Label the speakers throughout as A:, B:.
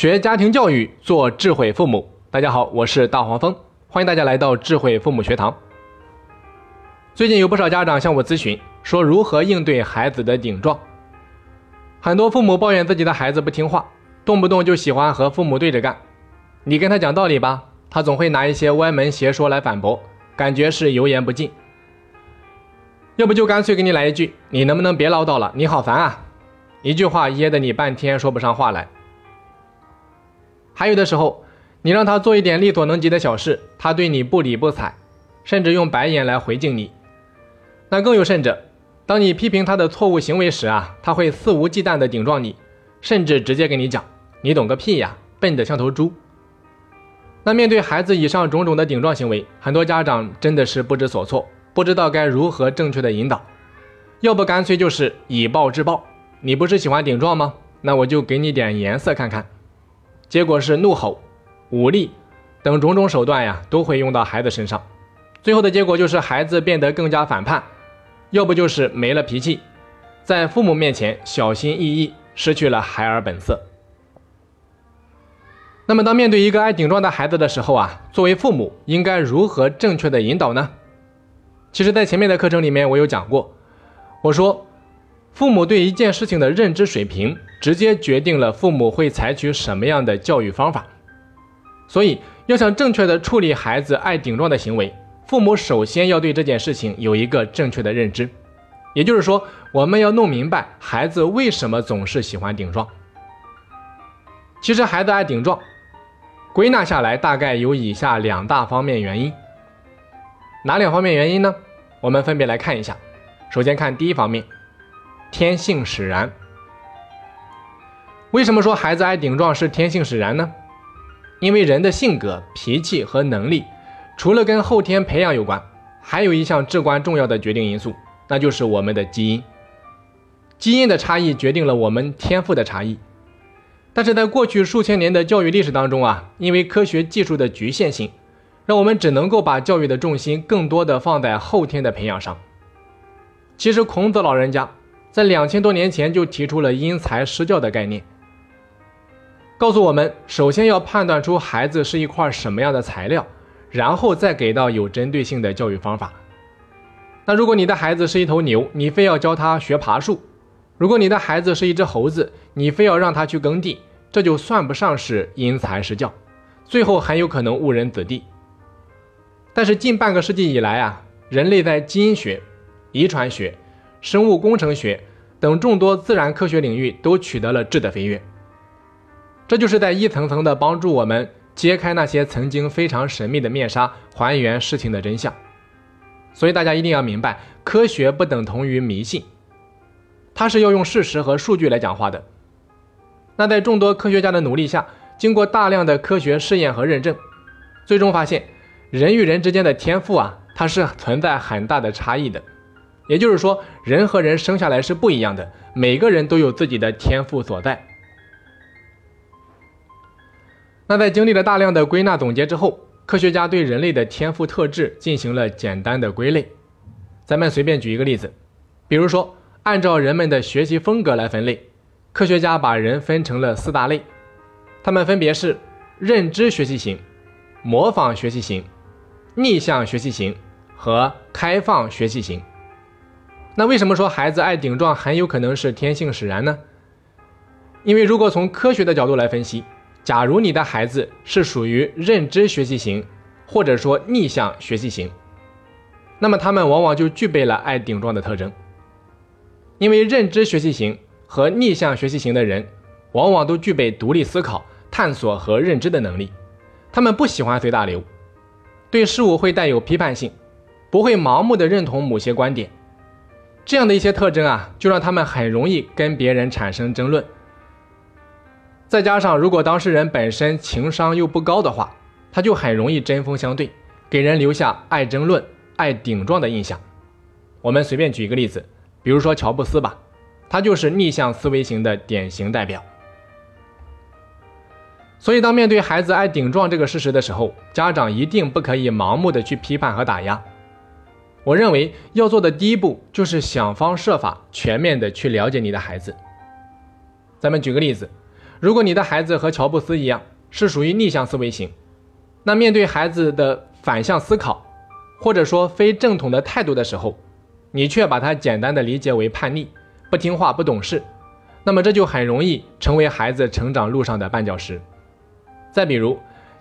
A: 学家庭教育，做智慧父母。大家好，我是大黄蜂，欢迎大家来到智慧父母学堂。最近有不少家长向我咨询，说如何应对孩子的顶撞。很多父母抱怨自己的孩子不听话，动不动就喜欢和父母对着干。你跟他讲道理吧，他总会拿一些歪门邪说来反驳，感觉是油盐不进。要不就干脆给你来一句：“你能不能别唠叨了？你好烦啊！”一句话噎得你半天说不上话来。还有的时候，你让他做一点力所能及的小事，他对你不理不睬，甚至用白眼来回敬你。那更有甚者，当你批评他的错误行为时啊，他会肆无忌惮地顶撞你，甚至直接跟你讲：“你懂个屁呀，笨得像头猪。”那面对孩子以上种种的顶撞行为，很多家长真的是不知所措，不知道该如何正确的引导，要不干脆就是以暴制暴。你不是喜欢顶撞吗？那我就给你点颜色看看。结果是怒吼、武力等种种手段呀，都会用到孩子身上。最后的结果就是孩子变得更加反叛，要不就是没了脾气，在父母面前小心翼翼，失去了孩儿本色。那么，当面对一个爱顶撞的孩子的时候啊，作为父母应该如何正确的引导呢？其实，在前面的课程里面，我有讲过，我说。父母对一件事情的认知水平，直接决定了父母会采取什么样的教育方法。所以，要想正确的处理孩子爱顶撞的行为，父母首先要对这件事情有一个正确的认知。也就是说，我们要弄明白孩子为什么总是喜欢顶撞。其实，孩子爱顶撞，归纳下来大概有以下两大方面原因。哪两方面原因呢？我们分别来看一下。首先看第一方面。天性使然。为什么说孩子爱顶撞是天性使然呢？因为人的性格、脾气和能力，除了跟后天培养有关，还有一项至关重要的决定因素，那就是我们的基因。基因的差异决定了我们天赋的差异。但是在过去数千年的教育历史当中啊，因为科学技术的局限性，让我们只能够把教育的重心更多的放在后天的培养上。其实孔子老人家。在两千多年前就提出了因材施教的概念，告诉我们首先要判断出孩子是一块什么样的材料，然后再给到有针对性的教育方法。那如果你的孩子是一头牛，你非要教他学爬树；如果你的孩子是一只猴子，你非要让他去耕地，这就算不上是因材施教，最后很有可能误人子弟。但是近半个世纪以来啊，人类在基因学、遗传学。生物工程学等众多自然科学领域都取得了质的飞跃，这就是在一层层的帮助我们揭开那些曾经非常神秘的面纱，还原事情的真相。所以大家一定要明白，科学不等同于迷信，它是要用事实和数据来讲话的。那在众多科学家的努力下，经过大量的科学试验和认证，最终发现人与人之间的天赋啊，它是存在很大的差异的。也就是说，人和人生下来是不一样的，每个人都有自己的天赋所在。那在经历了大量的归纳总结之后，科学家对人类的天赋特质进行了简单的归类。咱们随便举一个例子，比如说，按照人们的学习风格来分类，科学家把人分成了四大类，他们分别是认知学习型、模仿学习型、逆向学习型和开放学习型。那为什么说孩子爱顶撞很有可能是天性使然呢？因为如果从科学的角度来分析，假如你的孩子是属于认知学习型，或者说逆向学习型，那么他们往往就具备了爱顶撞的特征。因为认知学习型和逆向学习型的人，往往都具备独立思考、探索和认知的能力，他们不喜欢随大流，对事物会带有批判性，不会盲目的认同某些观点。这样的一些特征啊，就让他们很容易跟别人产生争论。再加上，如果当事人本身情商又不高的话，他就很容易针锋相对，给人留下爱争论、爱顶撞的印象。我们随便举一个例子，比如说乔布斯吧，他就是逆向思维型的典型代表。所以，当面对孩子爱顶撞这个事实的时候，家长一定不可以盲目的去批判和打压。我认为要做的第一步就是想方设法全面的去了解你的孩子。咱们举个例子，如果你的孩子和乔布斯一样是属于逆向思维型，那面对孩子的反向思考，或者说非正统的态度的时候，你却把它简单的理解为叛逆、不听话、不懂事，那么这就很容易成为孩子成长路上的绊脚石。再比如，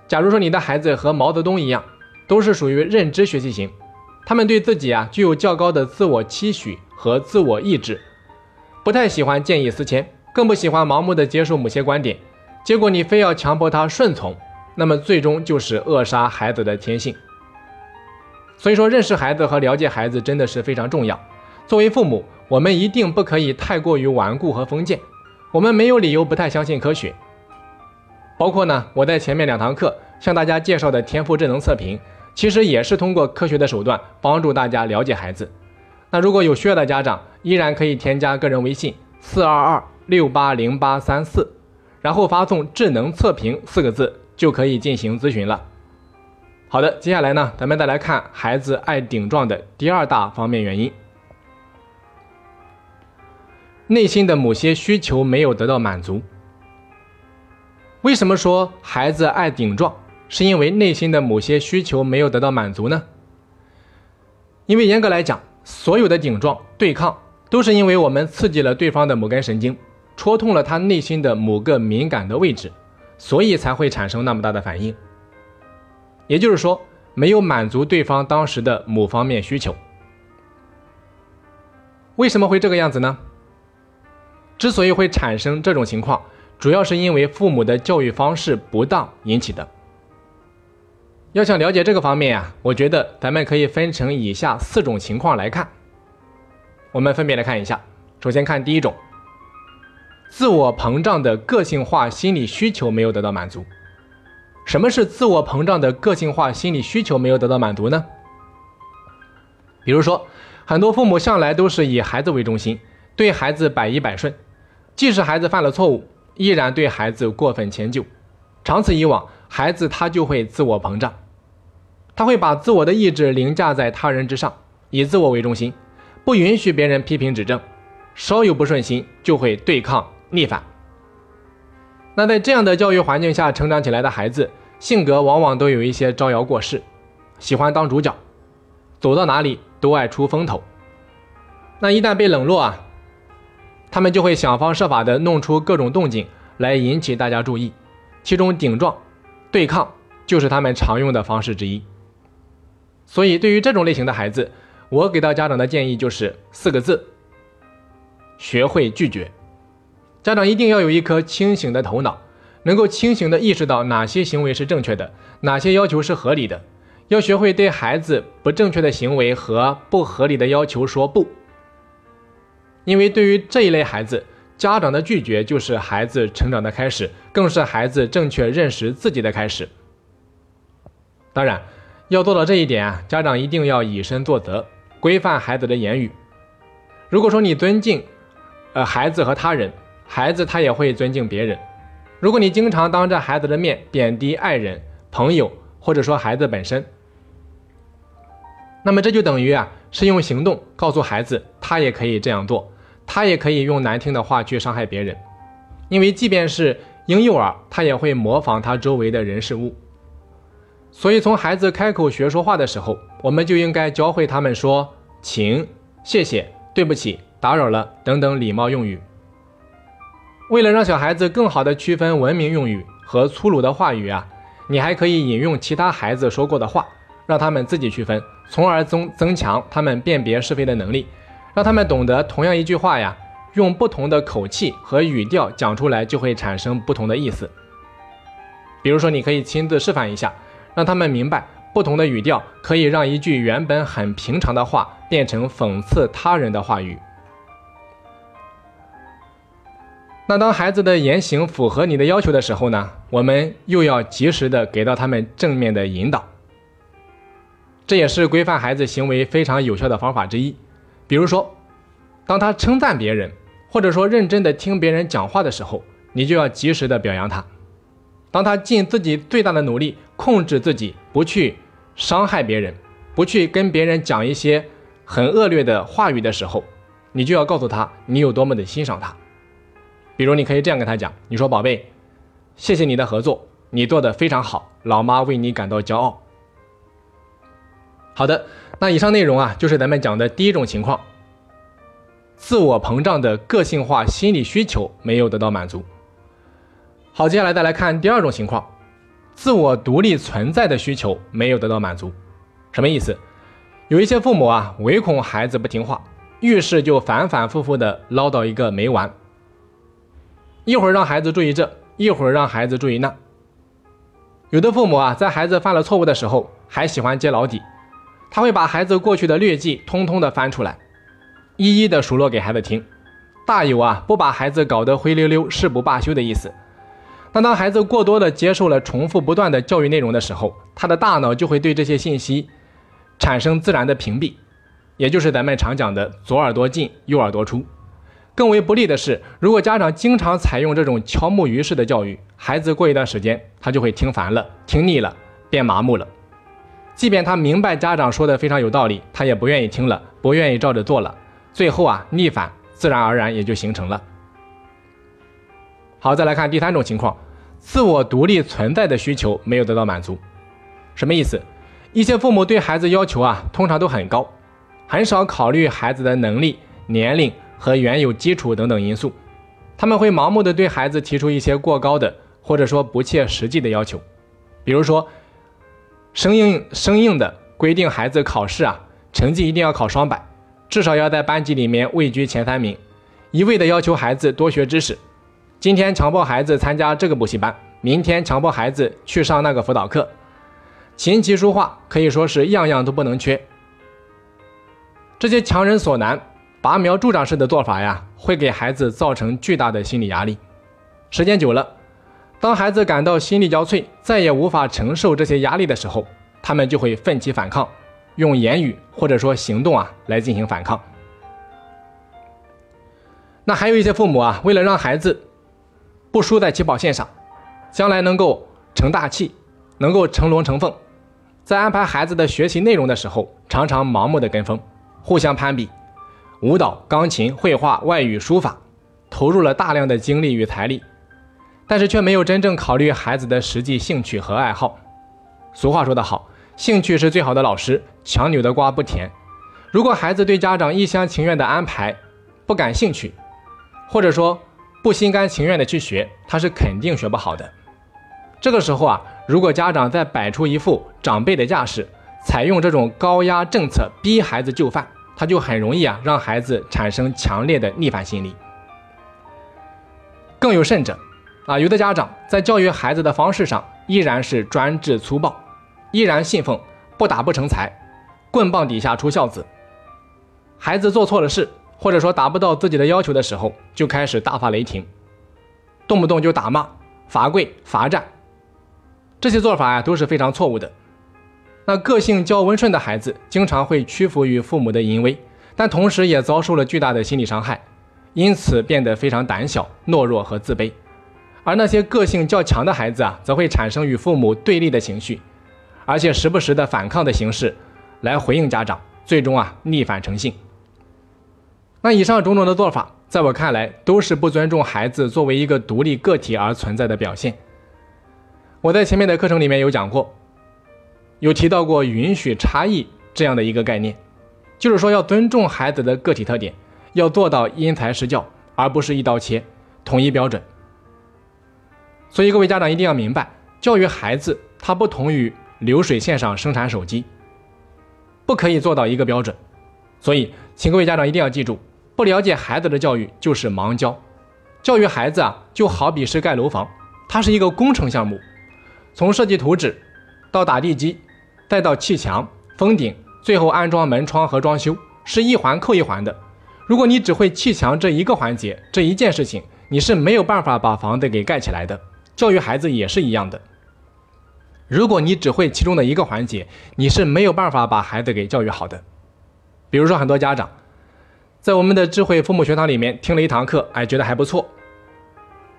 A: 假如说你的孩子和毛泽东一样，都是属于认知学习型，他们对自己啊具有较高的自我期许和自我意志，不太喜欢见异思迁，更不喜欢盲目的接受某些观点，结果你非要强迫他顺从，那么最终就是扼杀孩子的天性。所以说，认识孩子和了解孩子真的是非常重要。作为父母，我们一定不可以太过于顽固和封建，我们没有理由不太相信科学。包括呢，我在前面两堂课向大家介绍的天赋智能测评。其实也是通过科学的手段帮助大家了解孩子。那如果有需要的家长，依然可以添加个人微信四二二六八零八三四，然后发送“智能测评”四个字，就可以进行咨询了。好的，接下来呢，咱们再来看孩子爱顶撞的第二大方面原因：内心的某些需求没有得到满足。为什么说孩子爱顶撞？是因为内心的某些需求没有得到满足呢？因为严格来讲，所有的顶撞、对抗都是因为我们刺激了对方的某根神经，戳痛了他内心的某个敏感的位置，所以才会产生那么大的反应。也就是说，没有满足对方当时的某方面需求。为什么会这个样子呢？之所以会产生这种情况，主要是因为父母的教育方式不当引起的。要想了解这个方面啊，我觉得咱们可以分成以下四种情况来看。我们分别来看一下。首先看第一种，自我膨胀的个性化心理需求没有得到满足。什么是自我膨胀的个性化心理需求没有得到满足呢？比如说，很多父母向来都是以孩子为中心，对孩子百依百顺，即使孩子犯了错误，依然对孩子过分迁就。长此以往，孩子他就会自我膨胀，他会把自我的意志凌驾在他人之上，以自我为中心，不允许别人批评指正，稍有不顺心就会对抗逆反。那在这样的教育环境下成长起来的孩子，性格往往都有一些招摇过市，喜欢当主角，走到哪里都爱出风头。那一旦被冷落啊，他们就会想方设法的弄出各种动静来引起大家注意，其中顶撞。对抗就是他们常用的方式之一，所以对于这种类型的孩子，我给到家长的建议就是四个字：学会拒绝。家长一定要有一颗清醒的头脑，能够清醒的意识到哪些行为是正确的，哪些要求是合理的，要学会对孩子不正确的行为和不合理的要求说不。因为对于这一类孩子，家长的拒绝就是孩子成长的开始，更是孩子正确认识自己的开始。当然，要做到这一点啊，家长一定要以身作则，规范孩子的言语。如果说你尊敬，呃，孩子和他人，孩子他也会尊敬别人。如果你经常当着孩子的面贬低爱人、朋友，或者说孩子本身，那么这就等于啊，是用行动告诉孩子，他也可以这样做。他也可以用难听的话去伤害别人，因为即便是婴幼儿，他也会模仿他周围的人事物。所以，从孩子开口学说话的时候，我们就应该教会他们说“请”“谢谢”“对不起”“打扰了”等等礼貌用语。为了让小孩子更好的区分文明用语和粗鲁的话语啊，你还可以引用其他孩子说过的话，让他们自己区分，从而增增强他们辨别是非的能力。让他们懂得，同样一句话呀，用不同的口气和语调讲出来，就会产生不同的意思。比如说，你可以亲自示范一下，让他们明白，不同的语调可以让一句原本很平常的话变成讽刺他人的话语。那当孩子的言行符合你的要求的时候呢，我们又要及时的给到他们正面的引导。这也是规范孩子行为非常有效的方法之一。比如说，当他称赞别人，或者说认真的听别人讲话的时候，你就要及时的表扬他；当他尽自己最大的努力控制自己，不去伤害别人，不去跟别人讲一些很恶劣的话语的时候，你就要告诉他你有多么的欣赏他。比如你可以这样跟他讲：“你说宝贝，谢谢你的合作，你做的非常好，老妈为你感到骄傲。”好的，那以上内容啊，就是咱们讲的第一种情况，自我膨胀的个性化心理需求没有得到满足。好，接下来再来看第二种情况，自我独立存在的需求没有得到满足。什么意思？有一些父母啊，唯恐孩子不听话，遇事就反反复复的唠叨一个没完，一会儿让孩子注意这，一会儿让孩子注意那。有的父母啊，在孩子犯了错误的时候，还喜欢揭老底。他会把孩子过去的劣迹通通的翻出来，一一的数落给孩子听，大有啊不把孩子搞得灰溜溜、誓不罢休的意思。那当孩子过多的接受了重复不断的教育内容的时候，他的大脑就会对这些信息产生自然的屏蔽，也就是咱们常讲的左耳朵进右耳朵出。更为不利的是，如果家长经常采用这种敲木鱼式的教育，孩子过一段时间他就会听烦了、听腻了、变麻木了。即便他明白家长说的非常有道理，他也不愿意听了，不愿意照着做了，最后啊逆反自然而然也就形成了。好，再来看第三种情况，自我独立存在的需求没有得到满足，什么意思？一些父母对孩子要求啊通常都很高，很少考虑孩子的能力、年龄和原有基础等等因素，他们会盲目的对孩子提出一些过高的或者说不切实际的要求，比如说。生硬生硬的规定，孩子考试啊，成绩一定要考双百，至少要在班级里面位居前三名。一味的要求孩子多学知识，今天强迫孩子参加这个补习班，明天强迫孩子去上那个辅导课。琴棋书画可以说是样样都不能缺。这些强人所难、拔苗助长式的做法呀，会给孩子造成巨大的心理压力。时间久了。当孩子感到心力交瘁，再也无法承受这些压力的时候，他们就会奋起反抗，用言语或者说行动啊来进行反抗。那还有一些父母啊，为了让孩子不输在起跑线上，将来能够成大器，能够成龙成凤，在安排孩子的学习内容的时候，常常盲目的跟风，互相攀比，舞蹈、钢琴、绘画、外语、书法，投入了大量的精力与财力。但是却没有真正考虑孩子的实际兴趣和爱好。俗话说得好，兴趣是最好的老师，强扭的瓜不甜。如果孩子对家长一厢情愿的安排不感兴趣，或者说不心甘情愿的去学，他是肯定学不好的。这个时候啊，如果家长再摆出一副长辈的架势，采用这种高压政策逼孩子就范，他就很容易啊让孩子产生强烈的逆反心理。更有甚者。啊，有的家长在教育孩子的方式上依然是专制粗暴，依然信奉不打不成才，棍棒底下出孝子。孩子做错了事，或者说达不到自己的要求的时候，就开始大发雷霆，动不动就打骂、罚跪、罚站。这些做法呀都是非常错误的。那个性较温顺的孩子，经常会屈服于父母的淫威，但同时也遭受了巨大的心理伤害，因此变得非常胆小、懦弱和自卑。而那些个性较强的孩子啊，则会产生与父母对立的情绪，而且时不时的反抗的形式来回应家长，最终啊逆反成性。那以上种种的做法，在我看来都是不尊重孩子作为一个独立个体而存在的表现。我在前面的课程里面有讲过，有提到过允许差异这样的一个概念，就是说要尊重孩子的个体特点，要做到因材施教，而不是一刀切，统一标准。所以各位家长一定要明白，教育孩子它不同于流水线上生产手机，不可以做到一个标准。所以，请各位家长一定要记住，不了解孩子的教育就是盲教。教育孩子啊，就好比是盖楼房，它是一个工程项目，从设计图纸到打地基，再到砌墙、封顶，最后安装门窗和装修，是一环扣一环的。如果你只会砌墙这一个环节，这一件事情，你是没有办法把房子给盖起来的。教育孩子也是一样的，如果你只会其中的一个环节，你是没有办法把孩子给教育好的。比如说，很多家长在我们的智慧父母学堂里面听了一堂课，哎，觉得还不错，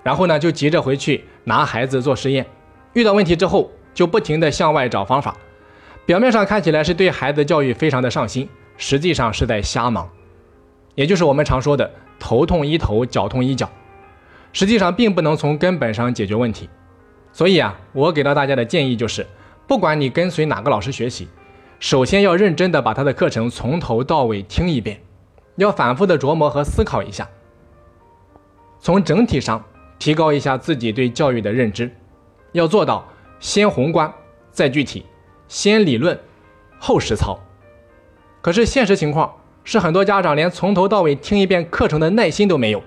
A: 然后呢，就急着回去拿孩子做实验，遇到问题之后就不停的向外找方法，表面上看起来是对孩子教育非常的上心，实际上是在瞎忙，也就是我们常说的头痛医头，脚痛医脚。实际上并不能从根本上解决问题。所以啊，我给到大家的建议就是，不管你跟随哪个老师学习，首先要认真的把他的课程从头到尾听一遍，要反复的琢磨和思考一下，从整体上提高一下自己对教育的认知，要做到先宏观再具体，先理论后实操。可是现实情况是，很多家长连从头到尾听一遍课程的耐心都没有，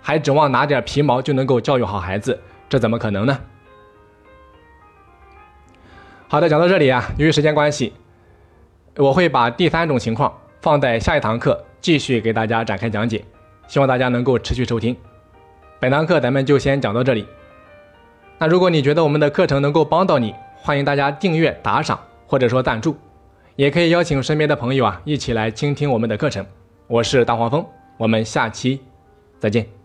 A: 还指望拿点皮毛就能够教育好孩子，这怎么可能呢？好的，讲到这里啊，由于时间关系，我会把第三种情况放在下一堂课继续给大家展开讲解，希望大家能够持续收听。本堂课咱们就先讲到这里。那如果你觉得我们的课程能够帮到你，欢迎大家订阅、打赏或者说赞助，也可以邀请身边的朋友啊一起来倾听我们的课程。我是大黄蜂，我们下期再见。